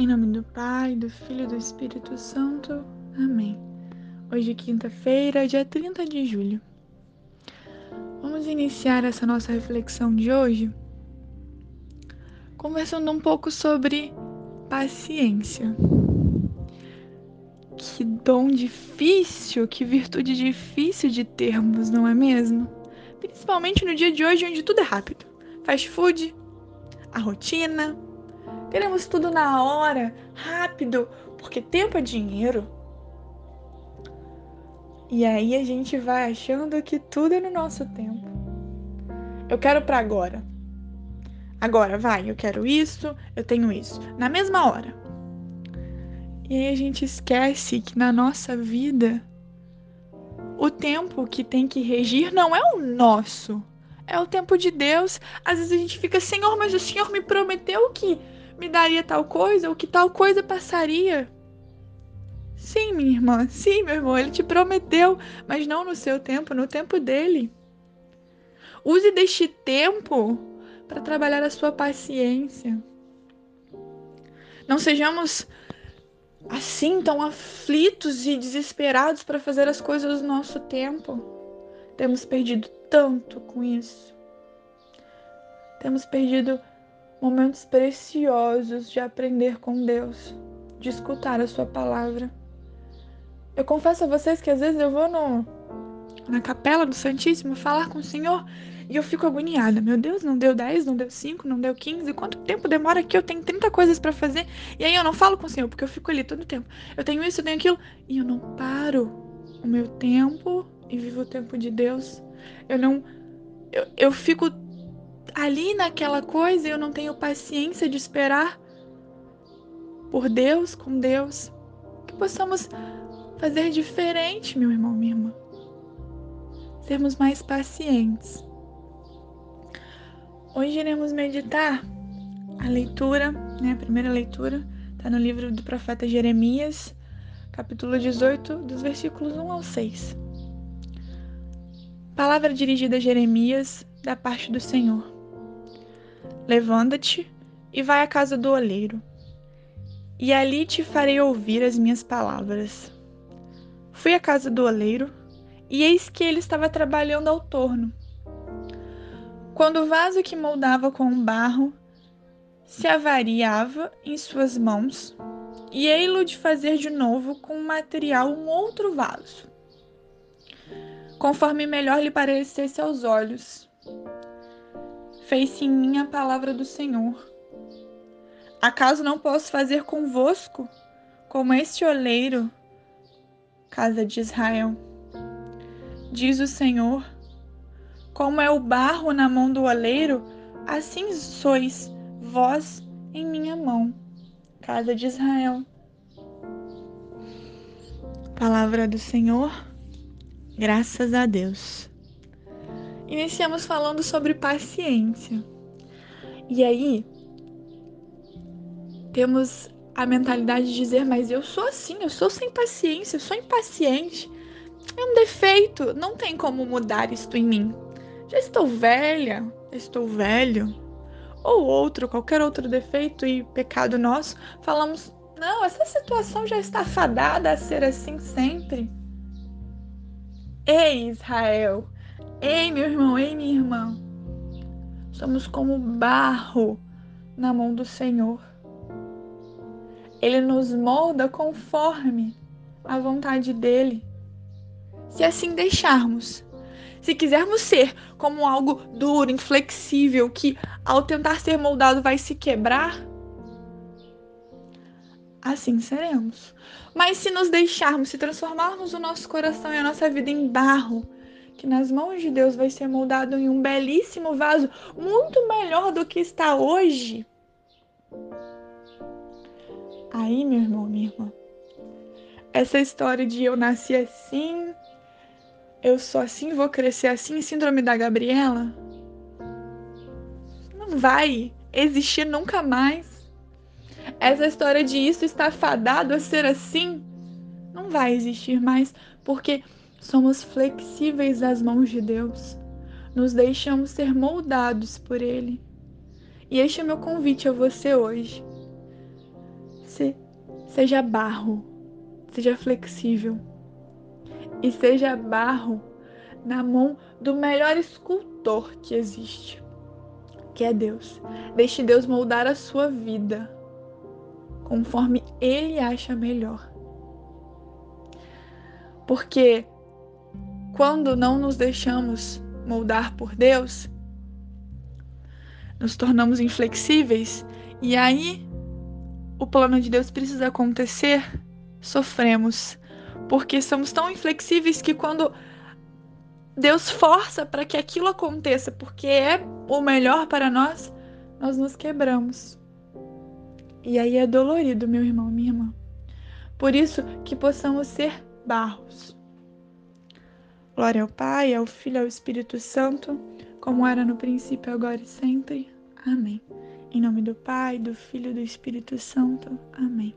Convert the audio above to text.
Em nome do Pai, do Filho e do Espírito Santo. Amém. Hoje, quinta-feira, dia 30 de julho. Vamos iniciar essa nossa reflexão de hoje conversando um pouco sobre paciência. Que dom difícil, que virtude difícil de termos, não é mesmo? Principalmente no dia de hoje, onde tudo é rápido. Fast food, a rotina. Queremos tudo na hora, rápido, porque tempo é dinheiro. E aí a gente vai achando que tudo é no nosso tempo. Eu quero para agora. Agora, vai, eu quero isso, eu tenho isso. Na mesma hora. E aí a gente esquece que na nossa vida o tempo que tem que regir não é o nosso, é o tempo de Deus. Às vezes a gente fica, Senhor, mas o Senhor me prometeu que me daria tal coisa, ou que tal coisa passaria. Sim, minha irmã, sim, meu irmão, ele te prometeu, mas não no seu tempo, no tempo dele. Use deste tempo para trabalhar a sua paciência. Não sejamos assim tão aflitos e desesperados para fazer as coisas do nosso tempo. Temos perdido tanto com isso. Temos perdido momentos preciosos de aprender com Deus, de escutar a sua palavra. Eu confesso a vocês que às vezes eu vou no, na capela do Santíssimo falar com o Senhor e eu fico agoniada. Meu Deus, não deu 10, não deu 5, não deu 15. Quanto tempo demora aqui? Eu tenho 30 coisas para fazer. E aí eu não falo com o Senhor, porque eu fico ali todo o tempo. Eu tenho isso, eu tenho aquilo. E eu não paro o meu tempo e vivo o tempo de Deus. Eu não. Eu, eu fico ali naquela coisa eu não tenho paciência de esperar por Deus, com Deus. Que possamos fazer diferente, meu irmão, minha irmã. Sermos mais pacientes Hoje iremos meditar a leitura, né, a primeira leitura, está no livro do profeta Jeremias, capítulo 18, dos versículos 1 ao 6. Palavra dirigida a Jeremias da parte do Senhor. Levanta-te e vai à casa do oleiro, e ali te farei ouvir as minhas palavras. Fui à casa do oleiro, e eis que ele estava trabalhando ao torno quando o vaso que moldava com o barro se avariava em suas mãos, e ei-lo de fazer de novo com o material um outro vaso, conforme melhor lhe parecesse aos olhos. Fez-se em mim a palavra do Senhor. Acaso não posso fazer convosco como este oleiro, casa de Israel? Diz o Senhor como é o barro na mão do oleiro, assim sois vós em minha mão, casa de Israel. Palavra do Senhor, graças a Deus. Iniciamos falando sobre paciência. E aí, temos a mentalidade de dizer, mas eu sou assim, eu sou sem paciência, eu sou impaciente. É um defeito, não tem como mudar isto em mim já estou velha, estou velho, ou outro, qualquer outro defeito e pecado nosso, falamos: não, essa situação já está fadada a ser assim sempre. Ei, Israel, ei, meu irmão, ei, minha irmã, somos como barro na mão do Senhor. Ele nos molda conforme a vontade dele. Se assim deixarmos, se quisermos ser como algo duro, inflexível, que ao tentar ser moldado vai se quebrar, assim seremos. Mas se nos deixarmos, se transformarmos o nosso coração e a nossa vida em barro, que nas mãos de Deus vai ser moldado em um belíssimo vaso, muito melhor do que está hoje. Aí, meu irmão, minha irmã, essa história de eu nasci assim, eu sou assim, vou crescer assim, síndrome da Gabriela, não vai existir nunca mais. Essa história de isso está fadado a ser assim, não vai existir mais, porque somos flexíveis às mãos de Deus, nos deixamos ser moldados por Ele. E este é meu convite a você hoje. Se, seja barro, seja flexível e seja barro na mão do melhor escultor que existe, que é Deus. Deixe Deus moldar a sua vida conforme Ele acha melhor. Porque quando não nos deixamos moldar por Deus, nos tornamos inflexíveis e aí o plano de Deus precisa acontecer, sofremos, porque somos tão inflexíveis que quando Deus força para que aquilo aconteça, porque é o melhor para nós, nós nos quebramos. E aí é dolorido, meu irmão, minha irmã. Por isso que possamos ser barros. Glória ao Pai, ao Filho e ao Espírito Santo, como era no princípio, agora e sempre. Amém. Em nome do Pai, do Filho e do Espírito Santo. Amém.